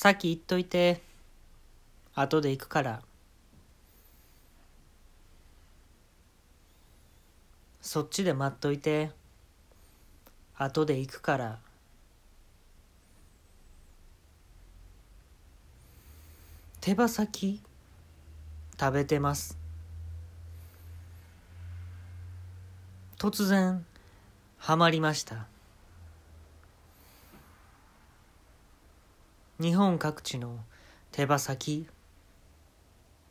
先行っといて。後で行くから。そっちで待っといて。後で行くから。手羽先食べてます。突然ハマりました。日本各地の手羽先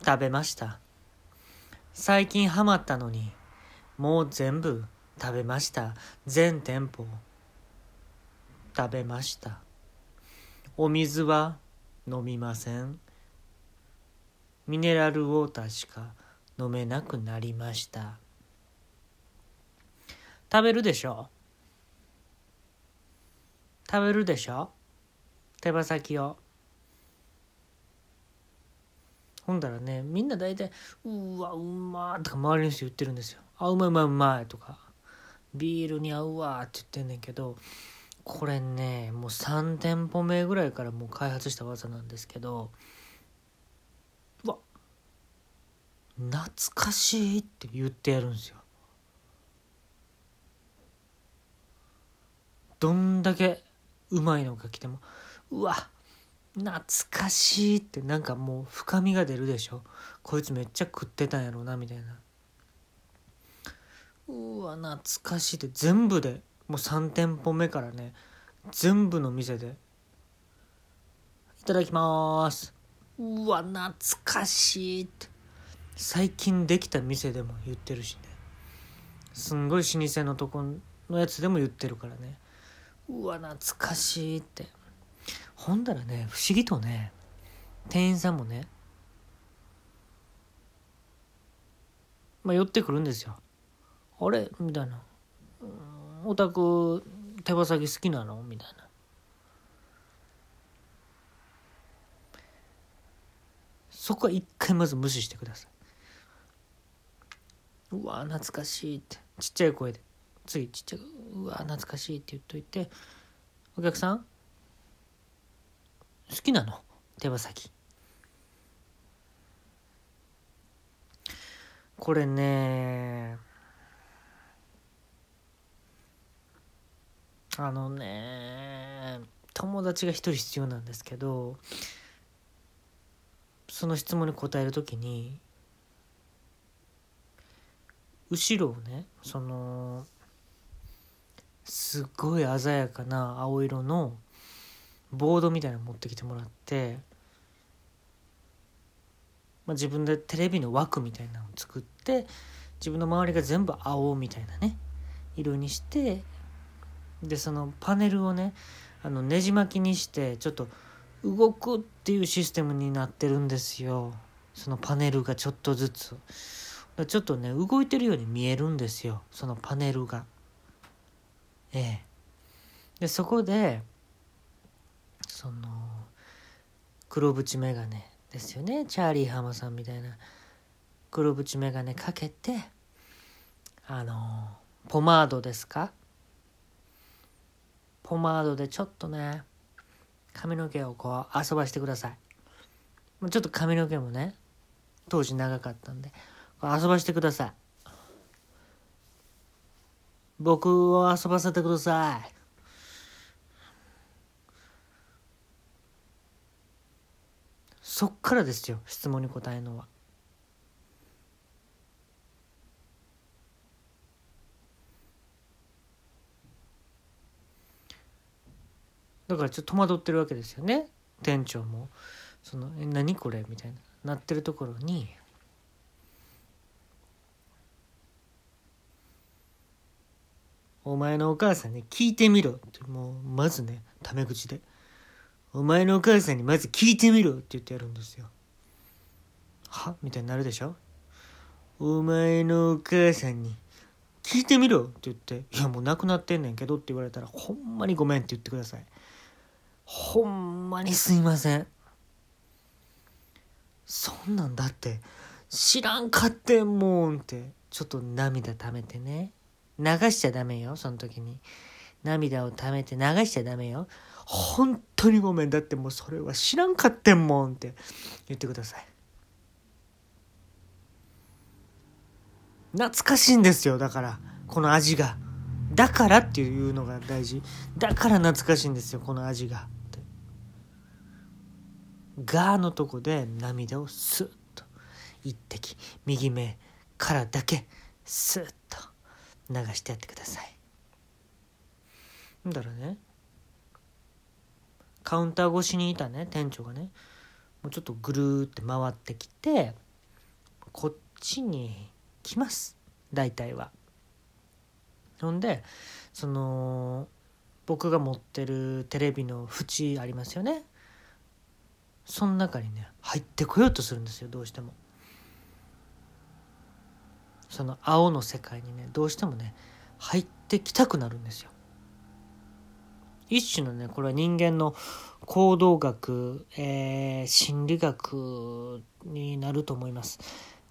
食べました。最近ハマったのにもう全部食べました。全店舗食べました。お水は飲みません。ミネラルウォーターしか飲めなくなりました。食べるでしょ？食べるでしょ？手羽先を。ほんだらねみんな大体「うわうま」とか周りの人言ってるんですよ「あうまいうまいうまい」とか「ビールに合うわ」って言ってんねんけどこれねもう3店舗目ぐらいからもう開発した技なんですけどうわ懐かしいって言ってやるんですよ。どんだけうまいのか来ても。うわ懐かしいってなんかもう深みが出るでしょ。こいつめっちゃ食ってたんやろうなみたいな。うわ懐かしいって全部でもう3店舗目からね全部の店で。いただきます。うわ懐かしいって。最近できた店でも言ってるしね。すんごい老舗のとこのやつでも言ってるからね。うわ懐かしいって。ほんだらね不思議とね店員さんもねまあ寄ってくるんですよ。あれ？みたいな「お宅手羽先好きなの?」みたいな。そこは一回まず無視してください。うわ懐かしいって。ちっちゃい声で。次ちっちゃいうわ懐かしいって言っといてお客さん？好きなの？手羽先。これねあのね友達が一人必要なんですけどその質問に答える時に後ろをねそのすっごい鮮やかな青色のボードみたいなの持ってきてもらって、まあ、自分でテレビの枠みたいなのを作って自分の周りが全部青みたいなね色にしてでそのパネルをねあのねじ巻きにしてちょっと動くっていうシステムになってるんですよ。そのパネルがちょっとずつ。ちょっとね動いてるように見えるんですよ。そのパネルが。ええ。でそこでその黒縁眼鏡ですよね。チャーリー浜さんみたいな。黒縁眼鏡かけてあのポマードですか？ポマードでちょっとね髪の毛をこう遊ばしてください。ちょっと髪の毛もね当時長かったんで遊ばしてください。僕を遊ばせてください。そっからですよ質問に答えるのは。だからちょっと戸惑ってるわけですよね店長もその「え何これ?」みたいななってるところに「お前のお母さんに聞いてみろ」ってもうまずねタメ口で。お前のお母さんにまず聞いてみろって言ってやるんですよ。は？みたいになるでしょ？お前のお母さんに聞いてみろって言って、いやもう亡くなってんねんけどって言われたら、ほんまにごめんって言ってください。ほんまにすいません。そんなんだって、知らんかってんもんって、ちょっと涙溜めてね。流しちゃダメよ、その時に。涙を溜めて流しちゃダメよ。本当にごめん。だってもうそれは知らんかってんもんって言ってください。懐かしいんですよ。だからこの味が。だからっていうのが大事。だから懐かしいんですよこの味が。ガーのとこで涙をスッと。一滴。右目からだけスッと流してやってください。だからね。カウンター越しにいたね店長がねもうちょっとぐるーって回ってきてこっちに来ます大体は。ほんでその僕が持ってるテレビの縁ありますよねその中にね入ってこようとするんですよどうしても。その青の世界にねどうしてもね入ってきたくなるんですよ。一種のねこれは人間の行動学、えー、心理学になると思います。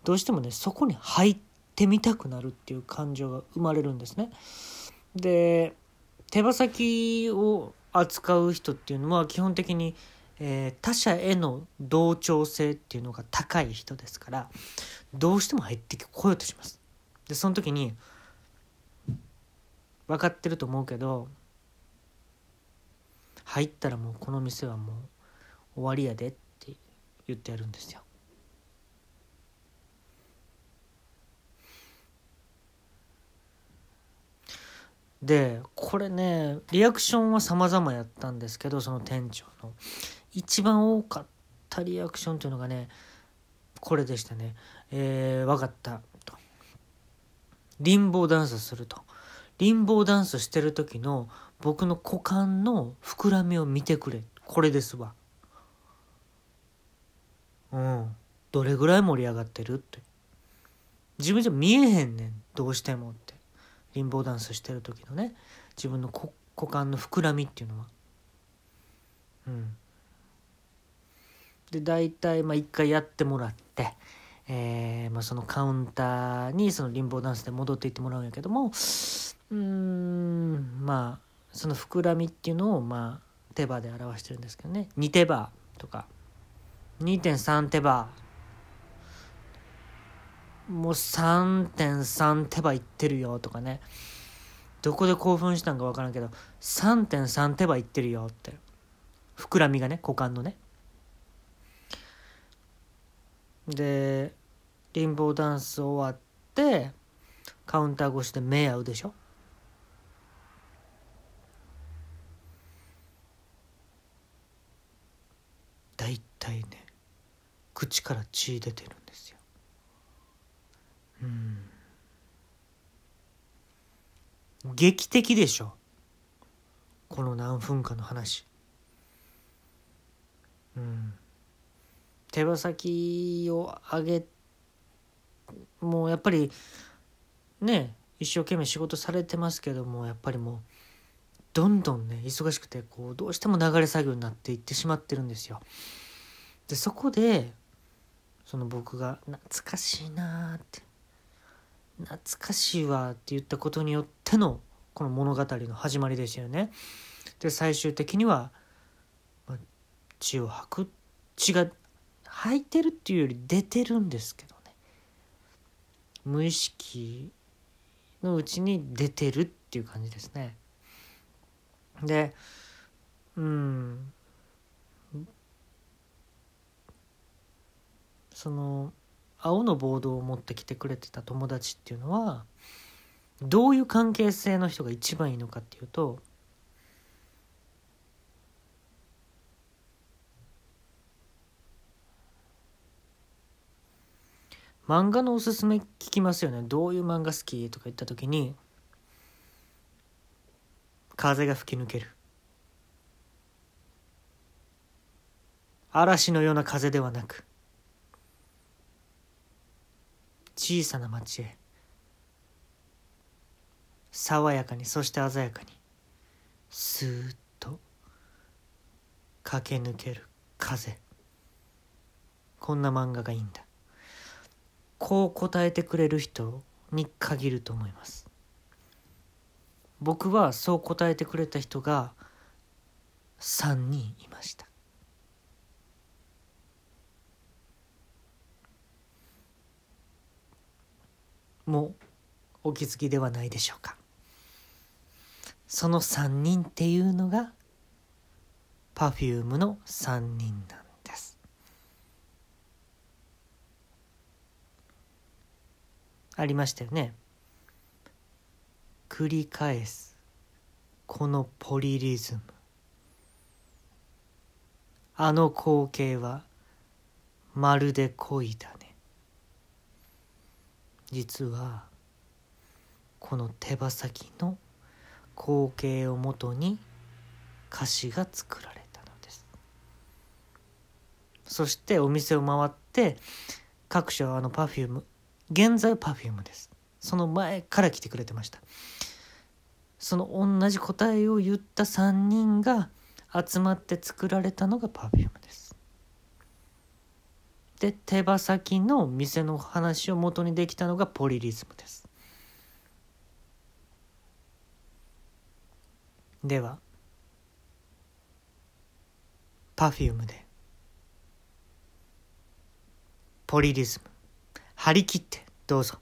どうしてもねそこに入ってみたくなるっていう感情が生まれるんですね。で手羽先を扱う人っていうのは基本的に、えー、他者への同調性っていうのが高い人ですからどうしても入ってこようとします。でその時に分かってると思うけど入ったらもうこの店はもう終わりやでって言ってやるんですよ。でこれねリアクションは様々やったんですけどその店長の。一番多かったリアクションというのがねこれでしたね「えー、分かった」と「リンボーダンスする」と「リンボーダンスしてる時の僕の股間の膨らみを見てくれ。これですわ。うん。どれぐらい盛り上がってるって。自分じゃ見えへんねん。どうしてもって。リンボーダンスしてる時のね。自分の股間の膨らみっていうのは。うん。で大体まあ一回やってもらって、えーまあ、そのカウンターにそのリンボーダンスで戻っていってもらうんやけども。うんまあその膨らみっていうのをまあ手羽で表してるんですけどね。2手羽とか。2.3手羽。もう3.3手羽いってるよとかね。どこで興奮したんか分からんけど。3.3手羽いってるよって。膨らみがね股間のね。でリンボーダンス終わってカウンター越しで目合うでしょ大体ね口から血出てるんですよ。うん。劇的でしょ。この何分かの話。うん。手羽先を上げもうやっぱりね一生懸命仕事されてますけどもやっぱりもうどんどんね忙しくてこうどうしても流れ作業になっていってしまってるんですよ。でそこでその僕が「懐かしいな」って「懐かしいわ」って言ったことによってのこの物語の始まりですよね。で最終的には、血を吐く血が吐いてるっていうより出てるんですけどね無意識のうちに出てるっていう感じですね。でうんその青のボードを持ってきてくれてた友達っていうのはどういう関係性の人が一番いいのかっていうと漫画のおすすめ聞きますよね。どういう漫画好きとか言った時に風が吹き抜ける。嵐のような風ではなく小さな町へ。爽やかにそして鮮やかにスーッと駆け抜ける風。こんな漫画がいいんだ。こう答えてくれる人に限ると思います。僕はそう答えてくれた人が3人いました。もお気づきではないでしょうか。その3人っていうのが Perfume の3人なんです。ありましたよね。繰り返すこのポリリズム。あの光景はまるで恋だね。実はこの手羽先の光景をもとに歌詞が作られたのです。そしてお店を回って各社はあの Perfume 現在 Perfume です。その前から来てくれてました。その同じ答えを言った3人が集まって作られたのが Perfume です。で手羽先の店の話を元にできたのがポリリズムです。では Perfume でポリリズム張り切ってどうぞ。